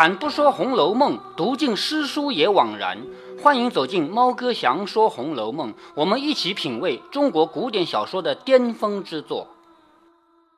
开坛不说《红楼梦》，读尽诗书也枉然。欢迎走进猫哥祥说《红楼梦》，我们一起品味中国古典小说的巅峰之作。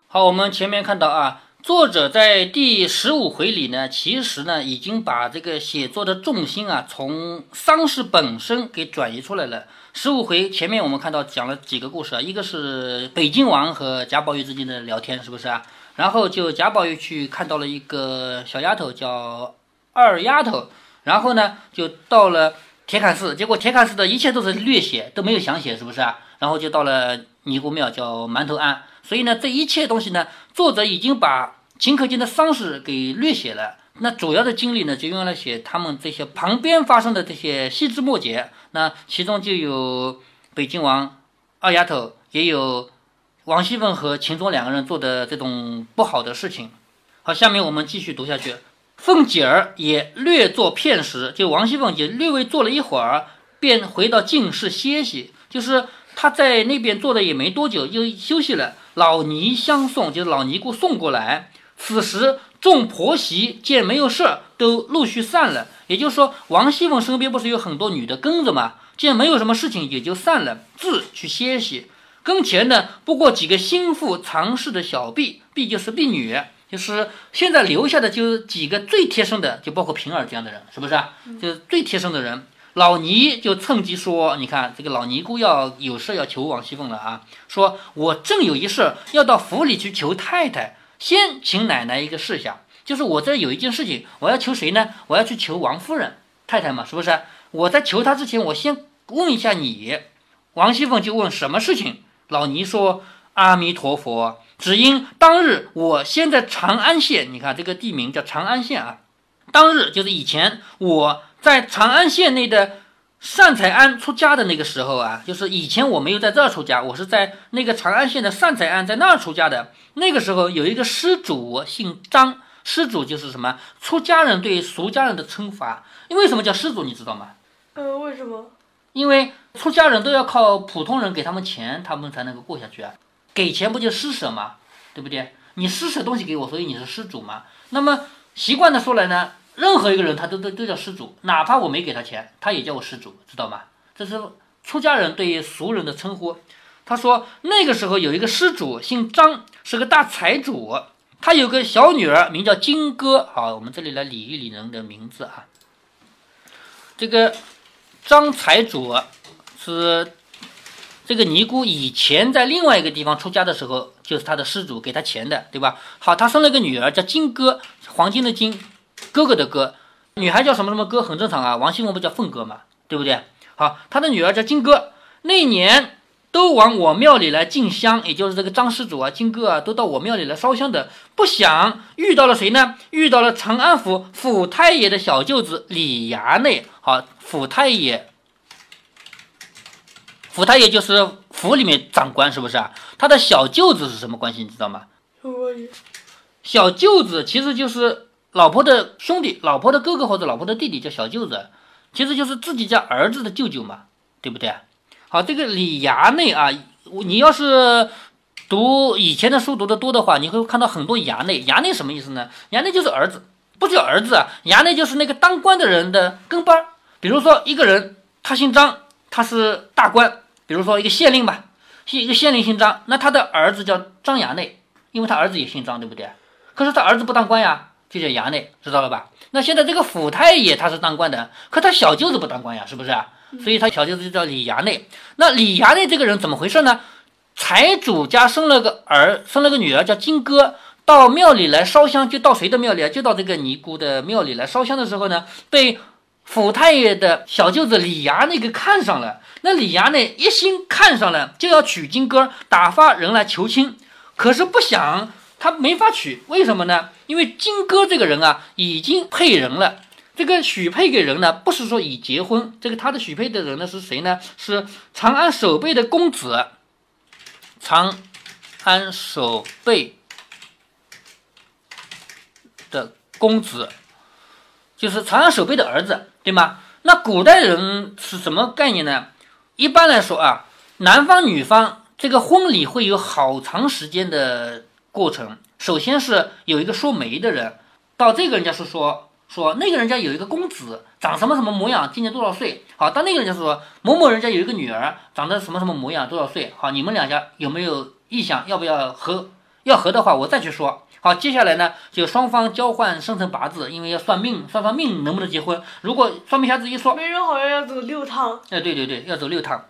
好，我们前面看到啊，作者在第十五回里呢，其实呢已经把这个写作的重心啊，从丧事本身给转移出来了。十五回前面我们看到讲了几个故事啊，一个是北静王和贾宝玉之间的聊天，是不是啊？然后就贾宝玉去看到了一个小丫头，叫二丫头。然后呢，就到了铁槛寺，结果铁槛寺的一切都是略写，都没有详写，是不是啊？然后就到了尼姑庙，叫馒头庵。所以呢，这一切东西呢，作者已经把秦可卿的丧事给略写了。那主要的经历呢，就用来写他们这些旁边发生的这些细枝末节。那其中就有北京王、二丫头，也有。王熙凤和秦钟两个人做的这种不好的事情，好，下面我们继续读下去。凤姐儿也略作片时，就王熙凤也略微坐了一会儿，便回到静室歇息。就是她在那边坐的也没多久，就休息了。老尼相送，就是老尼姑送过来。此时众婆媳见没有事儿，都陆续散了。也就是说，王熙凤身边不是有很多女的跟着吗？见没有什么事情，也就散了，自去歇息。跟前呢，不过几个心腹常侍的小婢，婢就是婢女，就是现在留下的就几个最贴身的，就包括平儿这样的人，是不是啊？就是最贴身的人。老尼就趁机说：“你看这个老尼姑要有事要求王熙凤了啊，说我正有一事要到府里去求太太，先请奶奶一个事下，就是我这有一件事情，我要求谁呢？我要去求王夫人太太嘛，是不是？我在求她之前，我先问一下你。”王熙凤就问什么事情。老尼说：“阿弥陀佛，只因当日我先在长安县，你看这个地名叫长安县啊。当日就是以前我在长安县内的善财庵出家的那个时候啊，就是以前我没有在这儿出家，我是在那个长安县的善财庵在那儿出家的。那个时候有一个施主姓张，施主就是什么出家人对俗家人的称法。因为什么叫施主，你知道吗？呃，为什么？因为。”出家人都要靠普通人给他们钱，他们才能够过下去啊。给钱不就施舍吗？对不对？你施舍东西给我，所以你是施主嘛。那么习惯的说来呢，任何一个人他都都都叫施主，哪怕我没给他钱，他也叫我施主，知道吗？这是出家人对于俗人的称呼。他说那个时候有一个施主姓张，是个大财主，他有个小女儿名叫金哥。好，我们这里来理一理人的名字啊。这个张财主。是这个尼姑以前在另外一个地方出家的时候，就是他的施主给他钱的，对吧？好，他生了一个女儿叫金哥，黄金的金，哥哥的哥，女孩叫什么什么哥，很正常啊。王熙凤不叫凤哥嘛，对不对？好，他的女儿叫金哥，那年都往我庙里来进香，也就是这个张施主啊，金哥啊，都到我庙里来烧香的。不想遇到了谁呢？遇到了长安府府太爷的小舅子李衙内。好，府太爷。府太爷就是府里面长官，是不是啊？他的小舅子是什么关系？你知道吗？小舅子其实就是老婆的兄弟，老婆的哥哥或者老婆的弟弟叫小舅子，其实就是自己家儿子的舅舅嘛，对不对？好，这个李衙内啊，你要是读以前的书读得多的话，你会看到很多衙内。衙内什么意思呢？衙内就是儿子，不叫儿子啊，衙内就是那个当官的人的跟班。比如说一个人，他姓张，他是大官。比如说一个县令吧，一个县令姓张，那他的儿子叫张衙内，因为他儿子也姓张，对不对？可是他儿子不当官呀，就叫衙内，知道了吧？那现在这个府太爷他是当官的，可他小舅子不当官呀，是不是？所以他小舅子就叫李衙内。那李衙内这个人怎么回事呢？财主家生了个儿，生了个女儿叫金哥，到庙里来烧香，就到谁的庙里啊？就到这个尼姑的庙里来烧香的时候呢，被。府太爷的小舅子李衙内给看上了，那李衙内一心看上了，就要娶金哥，打发人来求亲。可是不想他没法娶，为什么呢？因为金哥这个人啊，已经配人了。这个许配给人呢，不是说已结婚，这个他的许配的人呢是谁呢？是长安守备的公子，长安守备的公子，就是长安守备的儿子。对吗？那古代人是什么概念呢？一般来说啊，男方女方这个婚礼会有好长时间的过程。首先是有一个说媒的人，到这个人家是说说那个人家有一个公子，长什么什么模样，今年多少岁？好，到那个人家说某某人家有一个女儿，长得什么什么模样，多少岁？好，你们两家有没有意向？要不要合？要合的话，我再去说。好，接下来呢，就双方交换生辰八字，因为要算命，算算命能不能结婚。如果算命瞎子一说，媒人好像要走六趟。哎，对对对，要走六趟。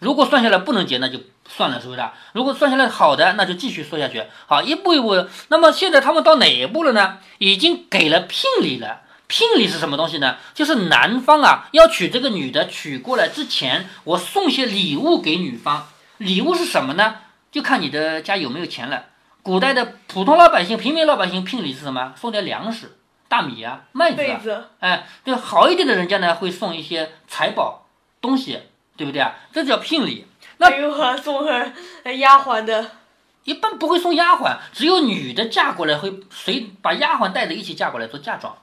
如果算下来不能结，那就算了，是不是？如果算下来好的，那就继续说下去。好，一步一步。那么现在他们到哪一步了呢？已经给了聘礼了。聘礼是什么东西呢？就是男方啊要娶这个女的，娶过来之前，我送些礼物给女方。礼物是什么呢？就看你的家有没有钱了。古代的普通老百姓、平民老百姓聘礼是什么？送点粮食，大米啊、麦子啊。哎，对，好一点的人家呢会送一些财宝东西。对不对啊？这叫聘礼。那没有啊，送丫鬟的。一般不会送丫鬟，只有女的嫁过来会随把丫鬟带着一起嫁过来做嫁妆。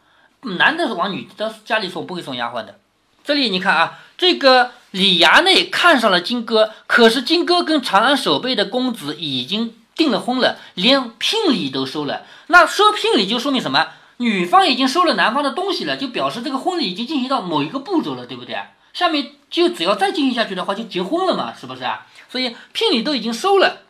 男的是往女的家里送，不会送丫鬟的。这里你看啊，这个李衙内看上了金哥，可是金哥跟长安守备的公子已经订了婚了，连聘礼都收了。那收聘礼就说明什么？女方已经收了男方的东西了，就表示这个婚礼已经进行到某一个步骤了，对不对？下面就只要再进行下去的话，就结婚了嘛，是不是啊？所以聘礼都已经收了，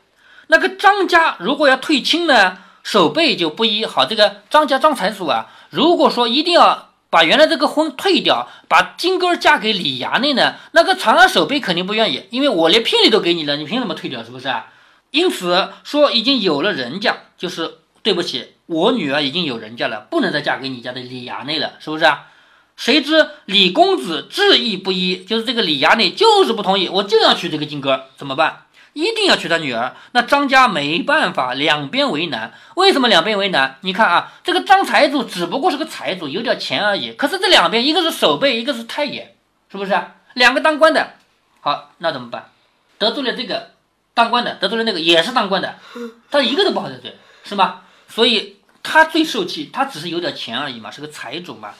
那个张家如果要退亲呢，守备就不一。好，这个张家张财主啊，如果说一定要把原来这个婚退掉，把金哥嫁给李衙内呢，那个长安守备肯定不愿意，因为我连聘礼都给你了，你凭什么退掉？是不是啊？因此说已经有了人家，就是对不起，我女儿已经有人家了，不能再嫁给你家的李衙内了，是不是啊？谁知李公子执意不依，就是这个李衙内就是不同意，我就要娶这个金哥，怎么办？一定要娶他女儿。那张家没办法，两边为难。为什么两边为难？你看啊，这个张财主只不过是个财主，有点钱而已。可是这两边，一个是守备，一个是太爷，是不是？两个当官的，好，那怎么办？得罪了这个当官的，得罪了那个也是当官的，他一个都不好得罪，是吗？所以他最受气，他只是有点钱而已嘛，是个财主嘛。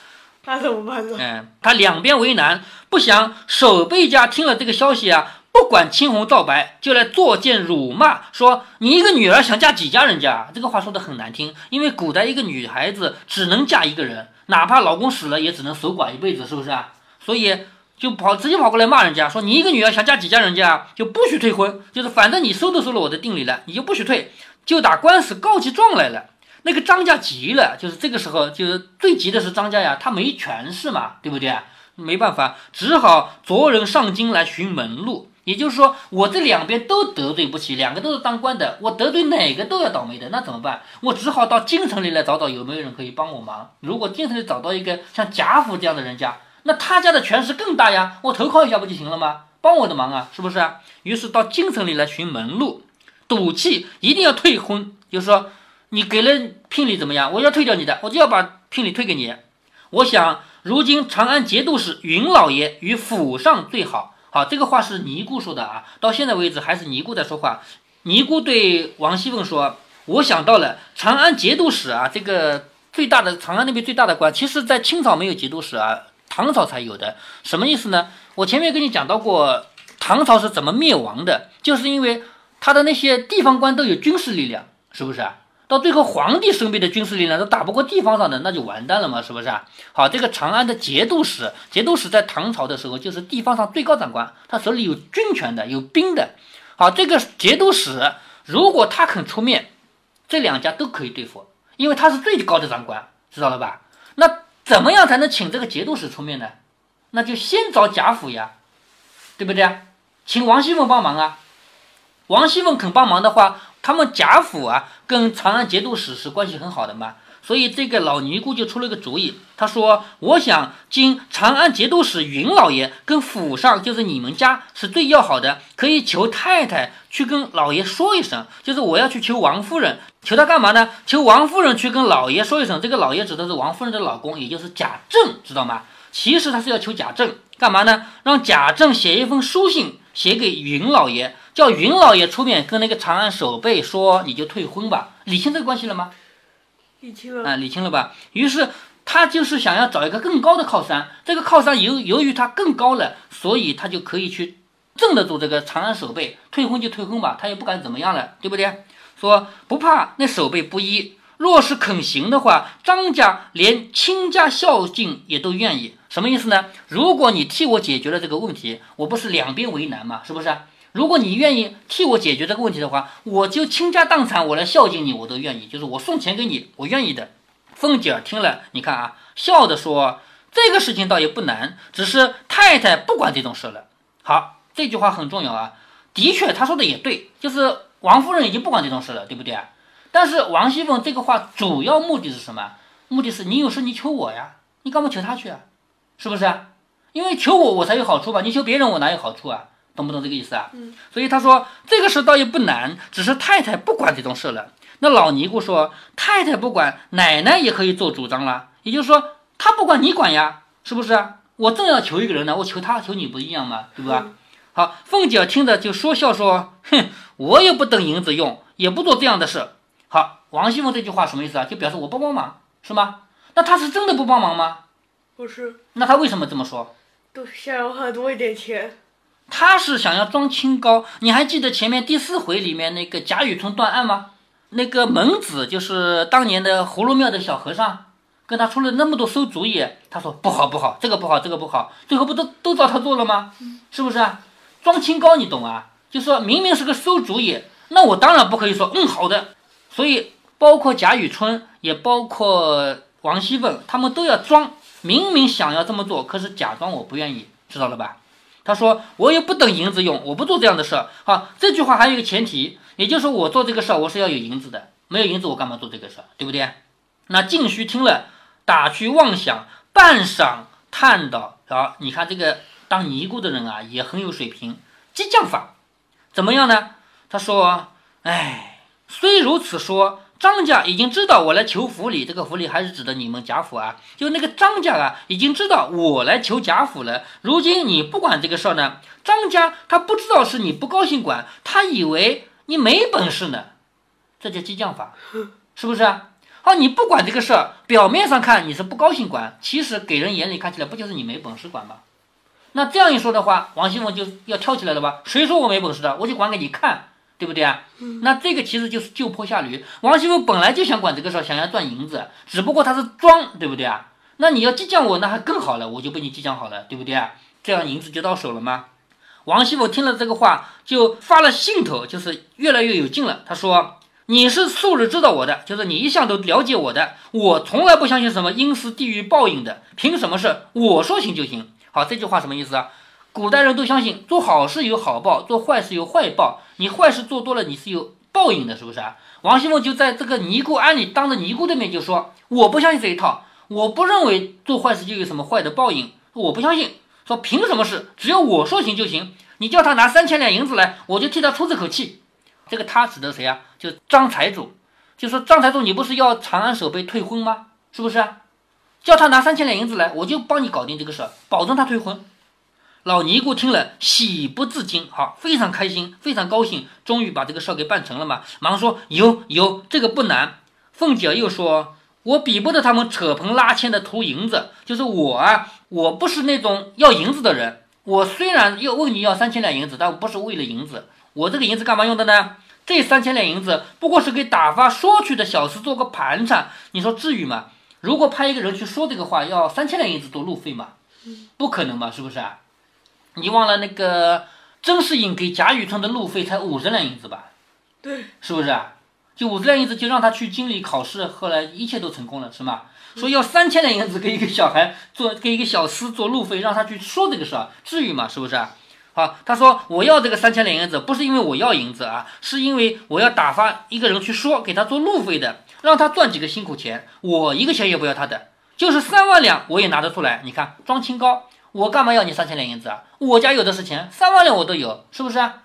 那怎么办呢？嗯，他两边为难，不想守备家听了这个消息啊，不管青红皂白，就来作践辱骂，说你一个女儿想嫁几家人家？这个话说的很难听，因为古代一个女孩子只能嫁一个人，哪怕老公死了，也只能守寡一辈子，是不是啊？所以就跑直接跑过来骂人家，说你一个女儿想嫁几家人家，就不许退婚，就是反正你收都收了我的定礼了，你就不许退，就打官司告起状来了。那个张家急了，就是这个时候，就是最急的是张家呀，他没权势嘛，对不对？没办法，只好着人上京来寻门路。也就是说，我这两边都得罪不起，两个都是当官的，我得罪哪个都要倒霉的，那怎么办？我只好到京城里来找找有没有人可以帮我忙。如果京城里找到一个像贾府这样的人家，那他家的权势更大呀，我投靠一下不就行了吗？帮我的忙啊，是不是？于是到京城里来寻门路，赌气一定要退婚，就是说。你给了聘礼怎么样？我要退掉你的，我就要把聘礼退给你。我想，如今长安节度使云老爷与府上最好。好，这个话是尼姑说的啊。到现在为止还是尼姑在说话。尼姑对王熙凤说：“我想到了长安节度使啊，这个最大的长安那边最大的官，其实在清朝没有节度使啊，唐朝才有的。什么意思呢？我前面跟你讲到过，唐朝是怎么灭亡的，就是因为他的那些地方官都有军事力量，是不是啊？”到最后，皇帝身边的军事力量都打不过地方上的，那就完蛋了嘛，是不是啊？好，这个长安的节度使，节度使在唐朝的时候就是地方上最高长官，他手里有军权的，有兵的。好，这个节度使如果他肯出面，这两家都可以对付，因为他是最高的长官，知道了吧？那怎么样才能请这个节度使出面呢？那就先找贾府呀，对不对？请王熙凤帮忙啊。王熙凤肯帮忙的话。他们贾府啊，跟长安节度使是关系很好的嘛，所以这个老尼姑就出了个主意，他说：“我想经长安节度使云老爷跟府上，就是你们家是最要好的，可以求太太去跟老爷说一声，就是我要去求王夫人，求他干嘛呢？求王夫人去跟老爷说一声，这个老爷指的是王夫人的老公，也就是贾政，知道吗？其实他是要求贾政干嘛呢？让贾政写一封书信，写给云老爷。”叫云老爷出面跟那个长安守备说，你就退婚吧，理清这个关系了吗？理清了啊，理清了吧？于是他就是想要找一个更高的靠山，这个靠山由由于他更高了，所以他就可以去镇得住这个长安守备，退婚就退婚吧，他也不敢怎么样了，对不对？说不怕那守备不依，若是肯行的话，张家连亲家孝敬也都愿意。什么意思呢？如果你替我解决了这个问题，我不是两边为难吗？是不是？如果你愿意替我解决这个问题的话，我就倾家荡产，我来孝敬你，我都愿意。就是我送钱给你，我愿意的。凤姐儿听了，你看啊，笑着说：“这个事情倒也不难，只是太太不管这种事了。”好，这句话很重要啊。的确，他说的也对，就是王夫人已经不管这种事了，对不对啊？但是王熙凤这个话主要目的是什么？目的是你有事你求我呀，你干嘛求他去啊？是不是啊？因为求我我才有好处吧？你求别人我哪有好处啊？懂不懂这个意思啊？嗯。所以他说这个事倒也不难，只是太太不管这种事了。那老尼姑说太太不管，奶奶也可以做主张了。也就是说，他不管你管呀，是不是？我正要求一个人呢，我求他求你不一样吗？对吧？好，凤姐听着就说笑说：“哼，我也不等银子用，也不做这样的事。”好，王熙凤这句话什么意思啊？就表示我不帮忙，是吗？那他是真的不帮忙吗？不是，那他为什么这么说？都想要花多一点钱。他是想要装清高。你还记得前面第四回里面那个贾雨村断案吗？那个蒙子就是当年的葫芦庙的小和尚，跟他出了那么多馊主意。他说不好不好，这个不好这个不好，最后不都都照他做了吗？是不是啊？装清高你懂啊？就说明明是个馊主意，那我当然不可以说嗯好的。所以，包括贾雨村，也包括王熙凤，他们都要装，明明想要这么做，可是假装我不愿意，知道了吧？他说：“我也不等银子用，我不做这样的事儿。”好，这句话还有一个前提，也就是说，我做这个事儿，我是要有银子的，没有银子，我干嘛做这个事儿，对不对？那静虚听了，打趣妄想，半晌叹道：“啊，你看这个当尼姑的人啊，也很有水平，激将法怎么样呢？”他说：“哎。”虽如此说，张家已经知道我来求府里，这个府里还是指的你们贾府啊。就那个张家啊，已经知道我来求贾府了。如今你不管这个事儿呢，张家他不知道是你不高兴管，他以为你没本事呢。这叫激将法，是不是啊？好，你不管这个事儿，表面上看你是不高兴管，其实给人眼里看起来不就是你没本事管吗？那这样一说的话，王熙凤就要跳起来了吧？谁说我没本事的？我就管给你看。对不对啊？那这个其实就是就坡下驴。王熙凤本来就想管这个事儿，想要赚银子，只不过他是装，对不对啊？那你要激将我，那还更好了，我就被你激将好了，对不对啊？这样银子就到手了吗？王熙凤听了这个话，就发了兴头，就是越来越有劲了。他说：“你是素日知道我的，就是你一向都了解我的，我从来不相信什么阴司地狱报应的，凭什么是我说行就行？”好，这句话什么意思啊？古代人都相信做好事有好报，做坏事有坏报。你坏事做多了，你是有报应的，是不是啊？王熙凤就在这个尼姑庵里，当着尼姑的面就说：“我不相信这一套，我不认为做坏事就有什么坏的报应，我不相信。说凭什么事，只要我说行就行。你叫他拿三千两银子来，我就替他出这口气。这个他指的谁啊？就张财主，就说张财主，你不是要长安守备退婚吗？是不是啊？叫他拿三千两银子来，我就帮你搞定这个事，保证他退婚。”老尼姑听了，喜不自禁，好，非常开心，非常高兴，终于把这个事儿给办成了嘛。忙说有有，这个不难。凤姐又说，我比不得他们扯棚拉纤的图银子，就是我啊，我不是那种要银子的人。我虽然要问你要三千两银子，但我不是为了银子。我这个银子干嘛用的呢？这三千两银子不过是给打发说去的小厮做个盘缠。你说至于吗？如果派一个人去说这个话，要三千两银子做路费嘛？不可能嘛，是不是啊？你忘了那个甄士隐给贾雨村的路费才五十两银子吧？对，是不是啊？就五十两银子就让他去经理考试，后来一切都成功了，是吗？说要三千两银子给一个小孩做，给一个小厮做路费，让他去说这个事儿，至于吗？是不是啊？好，他说我要这个三千两银子，不是因为我要银子啊，是因为我要打发一个人去说，给他做路费的，让他赚几个辛苦钱，我一个钱也不要他的，就是三万两我也拿得出来。你看，装清高。我干嘛要你三千两银子啊？我家有的是钱，三万两我都有，是不是啊？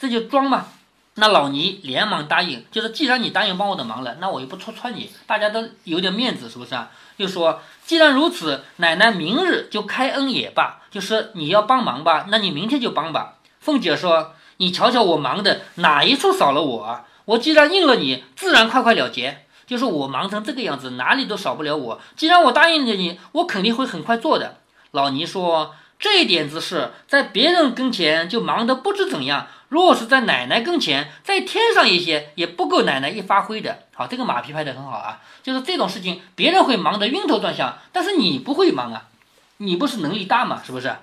这就装嘛。那老倪连忙答应，就是既然你答应帮我的忙了，那我又不戳穿你，大家都有点面子，是不是啊？又说既然如此，奶奶明日就开恩也罢，就是你要帮忙吧，那你明天就帮吧。凤姐说：“你瞧瞧我忙的哪一处少了我啊？我既然应了你，自然快快了结。就是我忙成这个样子，哪里都少不了我。既然我答应了你，我肯定会很快做的。”老尼说：“这一点子事在别人跟前就忙得不知怎样，若是在奶奶跟前再添上一些，也不够奶奶一发挥的。好，这个马屁拍的很好啊，就是这种事情别人会忙得晕头转向，但是你不会忙啊，你不是能力大嘛，是不是？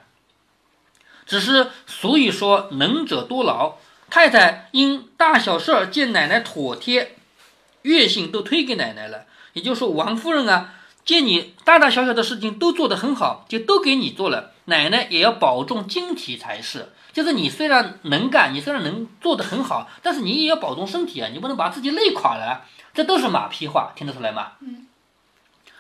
只是俗语说能者多劳，太太因大小事儿见奶奶妥帖，月薪都推给奶奶了。也就是说，王夫人啊，见你大大小小的事情都做得很好，就都给你做了，奶奶也要保重身体才是。就是你虽然能干，你虽然能做得很好，但是你也要保重身体啊，你不能把自己累垮了。这都是马屁话，听得出来吗？嗯。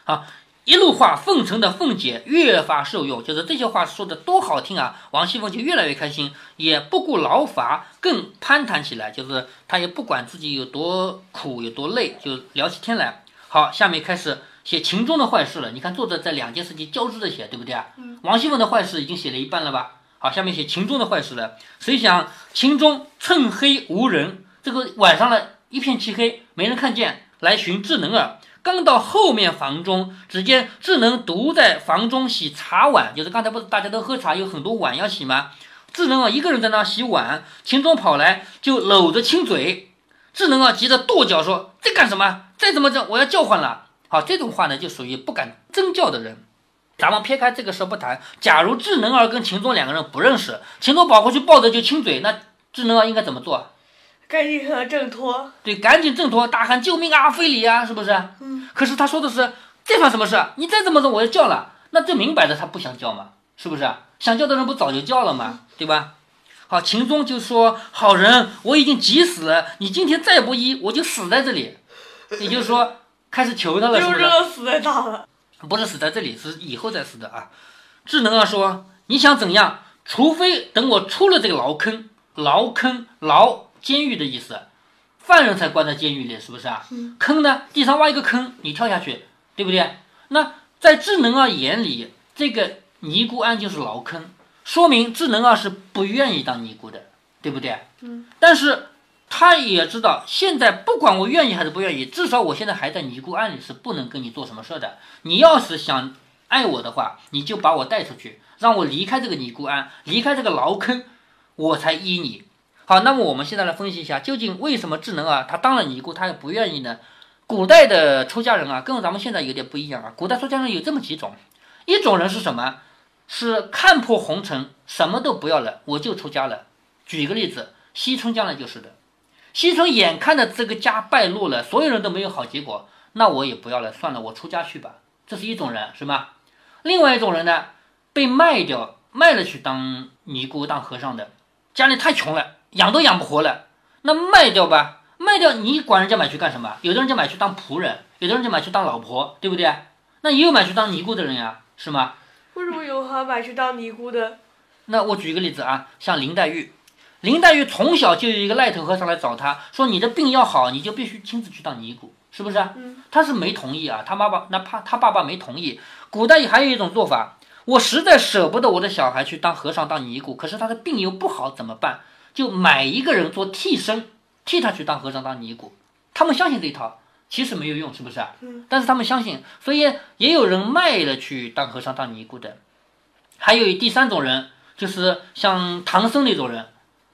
好，一路话奉承的凤姐越发受用，就是这些话说的多好听啊！王熙凤就越来越开心，也不顾劳乏，更攀谈起来。就是她也不管自己有多苦有多累，就聊起天来。好，下面开始写秦钟的坏事了。你看作者在两件事情交织着写，对不对啊？嗯。王熙凤的坏事已经写了一半了吧？好，下面写秦钟的坏事了。谁想秦钟趁黑无人，这个晚上了，一片漆黑，没人看见，来寻智能儿。刚到后面房中，只见智能独在房中洗茶碗，就是刚才不是大家都喝茶，有很多碗要洗吗？智能啊，一个人在那洗碗。秦钟跑来就搂着亲嘴，智能啊急得跺脚说：“在干什么？再怎么着，我要叫唤了。”好，这种话呢，就属于不敢真叫的人。咱们撇开这个事不谈，假如智能儿跟秦钟两个人不认识，秦钟跑过去抱着就亲嘴，那智能儿应该怎么做？赶紧和他挣脱。对，赶紧挣脱，大喊救命啊，非礼啊，是不是？嗯。可是他说的是这算什么事？你再这么着，我就叫了，那这明摆着他不想叫嘛，是不是？想叫的人不早就叫了嘛，对吧？好，秦钟就说：“好人，我已经急死了，你今天再不医，我就死在这里。”也就是说，开始求他了，是不是？就这死在哪了？不是死在这里，是以后再死的啊！智能啊说：“你想怎样？除非等我出了这个牢坑，牢坑牢监狱的意思，犯人才关在监狱里，是不是啊？坑呢？地上挖一个坑，你跳下去，对不对？那在智能啊眼里，这个尼姑庵就是牢坑，说明智能啊是不愿意当尼姑的，对不对？嗯。但是他也知道，现在不管我愿意还是不愿意，至少我现在还在尼姑庵里，是不能跟你做什么事的。你要是想爱我的话，你就把我带出去，让我离开这个尼姑庵，离开这个牢坑，我才依你。好，那么我们现在来分析一下，究竟为什么智能啊，他当了尼姑，他也不愿意呢？古代的出家人啊，跟咱们现在有点不一样啊。古代出家人有这么几种，一种人是什么？是看破红尘，什么都不要了，我就出家了。举一个例子，西村将来就是的。西村眼看着这个家败落了，所有人都没有好结果，那我也不要了，算了，我出家去吧。这是一种人，是吗？另外一种人呢，被卖掉，卖了去当尼姑、当和尚的，家里太穷了。养都养不活了，那卖掉吧，卖掉你管人家买去干什么？有的人就买去当仆人，有的人就买去当老婆，对不对？那也有买去当尼姑的人呀，是吗？为什么有还买去当尼姑的？那我举一个例子啊，像林黛玉，林黛玉从小就有一个赖头和尚来找她说：“你的病要好，你就必须亲自去当尼姑，是不是？”嗯。她是没同意啊，她妈妈那怕她爸爸没同意。古代还有一种做法，我实在舍不得我的小孩去当和尚当尼姑，可是他的病又不好，怎么办？就买一个人做替身，替他去当和尚当尼姑，他们相信这一套，其实没有用，是不是嗯。但是他们相信，所以也有人卖了去当和尚当尼姑的。还有第三种人，就是像唐僧那种人，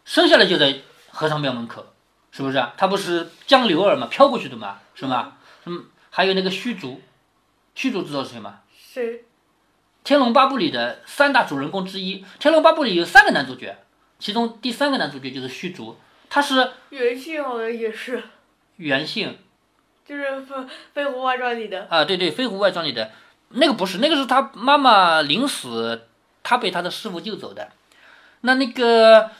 生下来就在和尚庙门口，是不是？他不是江流儿嘛，飘过去的嘛，是吗？嗯。还有那个虚竹，虚竹知道是谁吗？是？《天龙八部》里的三大主人公之一，《天龙八部》里有三个男主角。其中第三个男主角就是虚竹，他是原姓好像也是，原姓，就是《飞飞狐外传》里的啊，对对，《飞狐外传》里的那个不是，那个是他妈妈临死，他被他的师傅救走的。那那个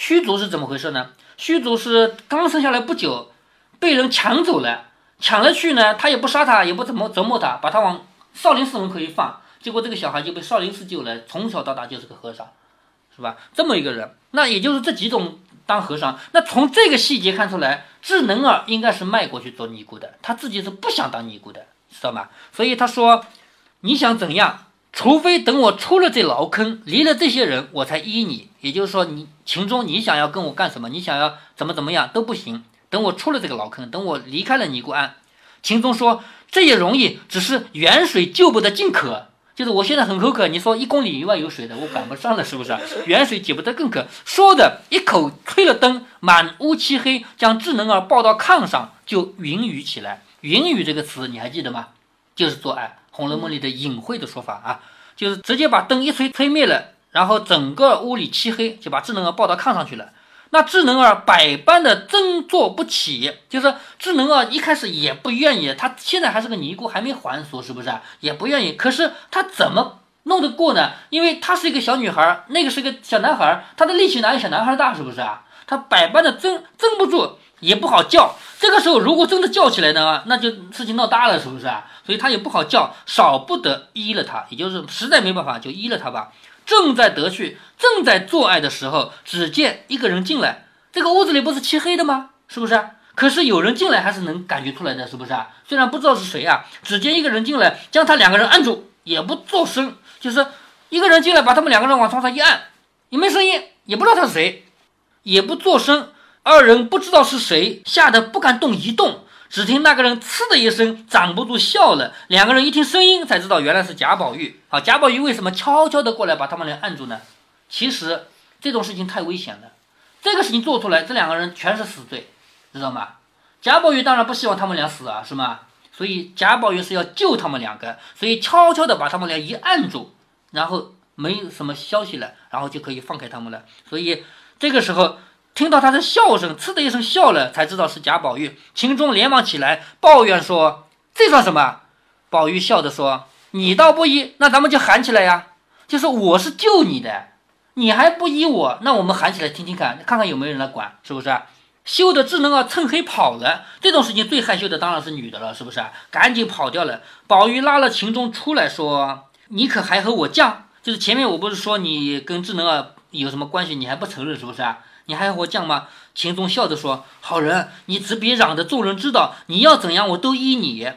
虚竹是怎么回事呢？虚竹是刚生下来不久，被人抢走了，抢了去呢，他也不杀他，也不怎么折磨他，把他往少林寺门口一放，结果这个小孩就被少林寺救了，从小到大就是个和尚。是吧？这么一个人，那也就是这几种当和尚。那从这个细节看出来，智能儿应该是卖过去做尼姑的，他自己是不想当尼姑的，知道吗？所以他说：“你想怎样？除非等我出了这牢坑，离了这些人，我才依你。也就是说，你秦钟，你想要跟我干什么？你想要怎么怎么样都不行。等我出了这个牢坑，等我离开了尼姑庵。”秦钟说：“这也容易，只是远水救不得近渴。”就是我现在很口渴，你说一公里以外有水的，我赶不上了，是不是？远水解不得更渴。说的一口吹了灯，满屋漆黑，将智能儿抱到炕上，就云雨起来。云雨这个词你还记得吗？就是做爱，《红楼梦》里的隐晦的说法啊，就是直接把灯一吹，吹灭了，然后整个屋里漆黑，就把智能儿抱到炕上去了。那智能儿百般的争坐不起，就是智能儿一开始也不愿意，他现在还是个尼姑，还没还俗，是不是？也不愿意。可是他怎么弄得过呢？因为他是一个小女孩，那个是个小男孩，他的力气哪有小男孩大，是不是啊？他百般的争争不住，也不好叫。这个时候如果真的叫起来呢，那就事情闹大了，是不是啊？所以他也不好叫，少不得依了他，也就是实在没办法就依了他吧。正在得趣，正在做爱的时候，只见一个人进来。这个屋子里不是漆黑的吗？是不是？可是有人进来还是能感觉出来的，是不是？虽然不知道是谁啊，只见一个人进来，将他两个人按住，也不做声，就是一个人进来，把他们两个人往床上一按，也没声音，也不知道他是谁，也不做声。二人不知道是谁，吓得不敢动一动。只听那个人“呲”的一声，挡不住笑了。两个人一听声音，才知道原来是贾宝玉。好，贾宝玉为什么悄悄地过来把他们俩按住呢？其实这种事情太危险了，这个事情做出来，这两个人全是死罪，知道吗？贾宝玉当然不希望他们俩死啊，是吗？所以贾宝玉是要救他们两个，所以悄悄地把他们俩一按住，然后没什么消息了，然后就可以放开他们了。所以这个时候。听到他的笑声，呲的一声笑了，才知道是贾宝玉。秦钟连忙起来抱怨说：“这算什么？”宝玉笑着说：“你倒不依，那咱们就喊起来呀！就是我是救你的，你还不依我，那我们喊起来听听看，看看有没有人来管，是不是？”羞的智能啊，趁黑跑了。这种事情最害羞的当然是女的了，是不是？赶紧跑掉了。宝玉拉了秦钟出来说：“你可还和我犟？就是前面我不是说你跟智能啊有什么关系，你还不承认，是不是啊？”你还要我犟吗？秦钟笑着说：“好人，你只别嚷着众人知道，你要怎样我都依你。”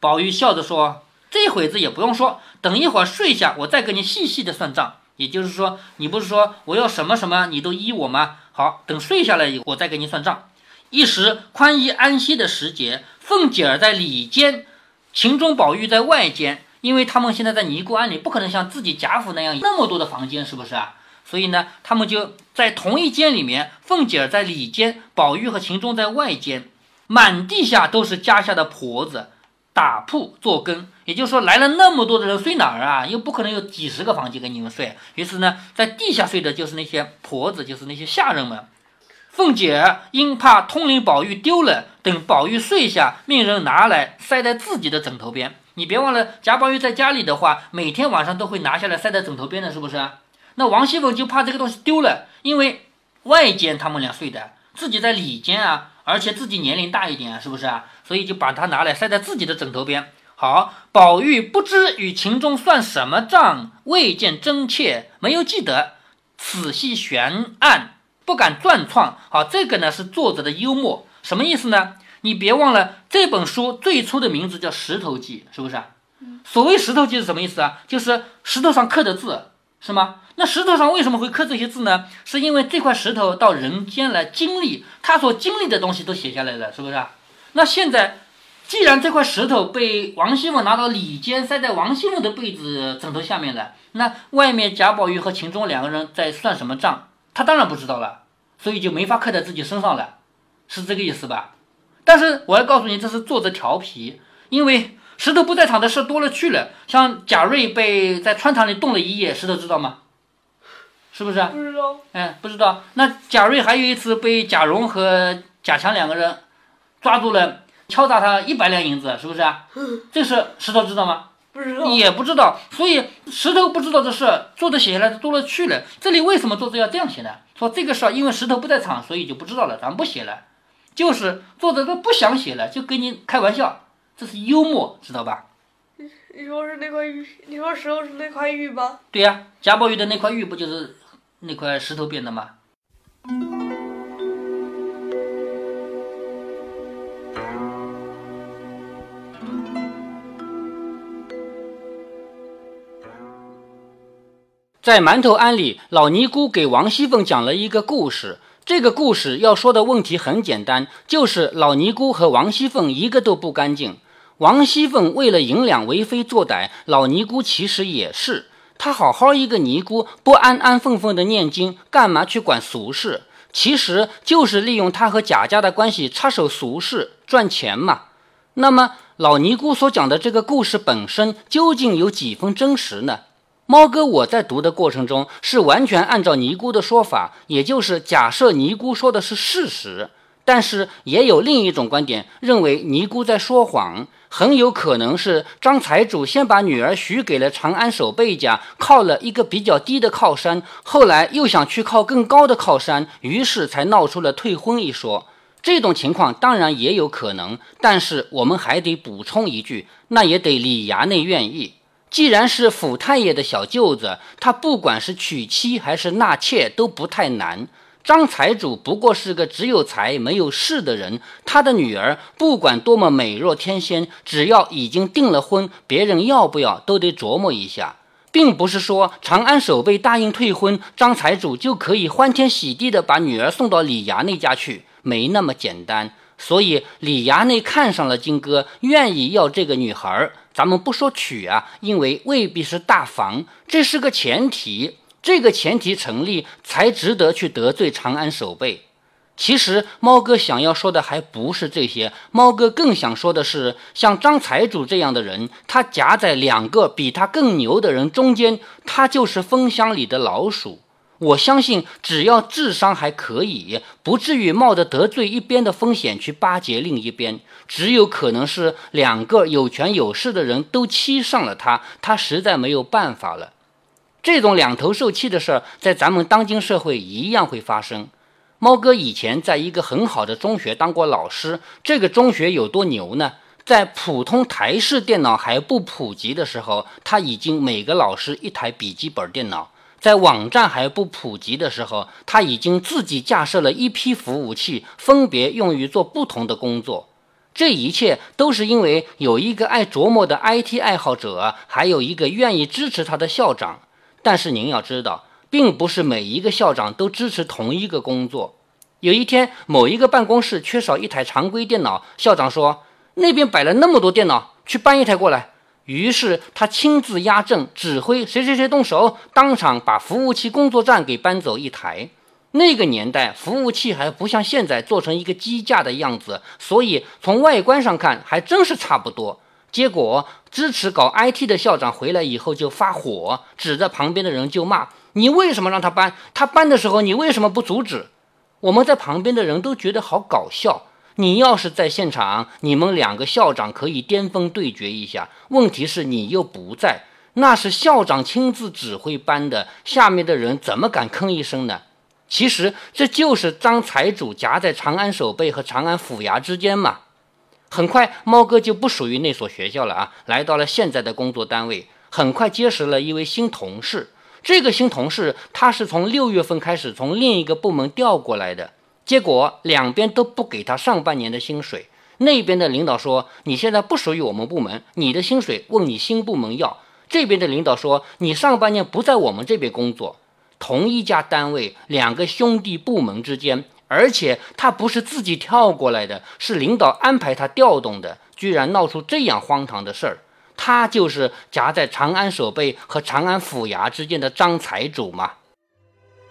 宝玉笑着说：“这会子也不用说，等一会儿睡下，我再跟你细细的算账。也就是说，你不是说我要什么什么，你都依我吗？好，等睡下来以后，我再给你算账。”一时宽衣安歇的时节，凤姐儿在里间，秦钟、宝玉在外间，因为他们现在在尼姑庵里，不可能像自己贾府那样那么多的房间，是不是啊？所以呢，他们就在同一间里面，凤姐儿在里间，宝玉和秦钟在外间，满地下都是家下的婆子打铺做更。也就是说，来了那么多的人睡哪儿啊？又不可能有几十个房间给你们睡。于是呢，在地下睡的就是那些婆子，就是那些下人们。凤姐因怕通灵宝玉丢了，等宝玉睡下，命人拿来塞在自己的枕头边。你别忘了，贾宝玉在家里的话，每天晚上都会拿下来塞在枕头边的，是不是？那王熙凤就怕这个东西丢了，因为外间他们俩睡的，自己在里间啊，而且自己年龄大一点啊，是不是啊？所以就把它拿来塞在自己的枕头边。好，宝玉不知与秦钟算什么账，未见真切，没有记得，仔细悬案，不敢转创。好，这个呢是作者的幽默，什么意思呢？你别忘了这本书最初的名字叫《石头记》，是不是？所谓石头记是什么意思啊？就是石头上刻的字。是吗？那石头上为什么会刻这些字呢？是因为这块石头到人间来经历，他所经历的东西都写下来了，是不是？啊那现在，既然这块石头被王熙凤拿到里间，塞在王熙凤的被子枕头下面了，那外面贾宝玉和秦钟两个人在算什么账？他当然不知道了，所以就没法刻在自己身上了，是这个意思吧？但是我要告诉你，这是作者调皮，因为。石头不在场的事多了去了，像贾瑞被在穿堂里冻了一夜，石头知道吗？是不是？不知道。嗯，不知道。那贾瑞还有一次被贾蓉和贾强两个人抓住了，敲诈他一百两银子，是不是啊？这事石头知道吗？不知道。也不知道。所以石头不知道的事，作者写下来的多了去了。这里为什么作者要这样写呢？说这个事儿因为石头不在场，所以就不知道了，咱们不写了。就是作者都不想写了，就跟你开玩笑。这是幽默，知道吧？你说是那块玉？你说石头是那块玉吧？对呀，贾宝玉的那块玉不就是那块石头变的吗？在馒头庵里，老尼姑给王熙凤讲了一个故事。这个故事要说的问题很简单，就是老尼姑和王熙凤一个都不干净。王熙凤为了银两为非作歹，老尼姑其实也是。她好好一个尼姑，不安安分分的念经，干嘛去管俗事？其实就是利用她和贾家的关系插手俗事赚钱嘛。那么老尼姑所讲的这个故事本身究竟有几分真实呢？猫哥我在读的过程中是完全按照尼姑的说法，也就是假设尼姑说的是事实。但是也有另一种观点，认为尼姑在说谎，很有可能是张财主先把女儿许给了长安守备家，靠了一个比较低的靠山，后来又想去靠更高的靠山，于是才闹出了退婚一说。这种情况当然也有可能，但是我们还得补充一句，那也得李衙内愿意。既然是府太爷的小舅子，他不管是娶妻还是纳妾都不太难。张财主不过是个只有财没有势的人，他的女儿不管多么美若天仙，只要已经订了婚，别人要不要都得琢磨一下，并不是说长安守备答应退婚，张财主就可以欢天喜地的把女儿送到李衙内家去，没那么简单。所以李衙内看上了金哥，愿意要这个女孩儿，咱们不说娶啊，因为未必是大房，这是个前提。这个前提成立，才值得去得罪长安守备。其实猫哥想要说的还不是这些，猫哥更想说的是，像张财主这样的人，他夹在两个比他更牛的人中间，他就是蜂箱里的老鼠。我相信，只要智商还可以，不至于冒着得罪一边的风险去巴结另一边。只有可能是两个有权有势的人都欺上了他，他实在没有办法了。这种两头受气的事儿，在咱们当今社会一样会发生。猫哥以前在一个很好的中学当过老师，这个中学有多牛呢？在普通台式电脑还不普及的时候，他已经每个老师一台笔记本电脑；在网站还不普及的时候，他已经自己架设了一批服务器，分别用于做不同的工作。这一切都是因为有一个爱琢磨的 IT 爱好者，还有一个愿意支持他的校长。但是您要知道，并不是每一个校长都支持同一个工作。有一天，某一个办公室缺少一台常规电脑，校长说：“那边摆了那么多电脑，去搬一台过来。”于是他亲自压阵，指挥谁谁谁动手，当场把服务器工作站给搬走一台。那个年代，服务器还不像现在做成一个机架的样子，所以从外观上看还真是差不多。结果，支持搞 IT 的校长回来以后就发火，指着旁边的人就骂：“你为什么让他搬？他搬的时候你为什么不阻止？”我们在旁边的人都觉得好搞笑。你要是在现场，你们两个校长可以巅峰对决一下。问题是你又不在，那是校长亲自指挥搬的，下面的人怎么敢吭一声呢？其实这就是张财主夹在长安守备和长安府衙之间嘛。很快，猫哥就不属于那所学校了啊，来到了现在的工作单位。很快结识了一位新同事。这个新同事他是从六月份开始从另一个部门调过来的，结果两边都不给他上半年的薪水。那边的领导说：“你现在不属于我们部门，你的薪水问你新部门要。”这边的领导说：“你上半年不在我们这边工作。”同一家单位，两个兄弟部门之间。而且他不是自己跳过来的，是领导安排他调动的，居然闹出这样荒唐的事儿。他就是夹在长安守备和长安府衙之间的张财主嘛。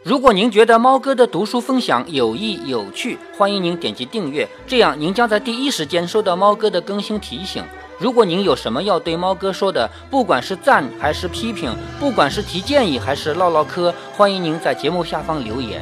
如果您觉得猫哥的读书分享有益有趣，欢迎您点击订阅，这样您将在第一时间收到猫哥的更新提醒。如果您有什么要对猫哥说的，不管是赞还是批评，不管是提建议还是唠唠嗑，欢迎您在节目下方留言。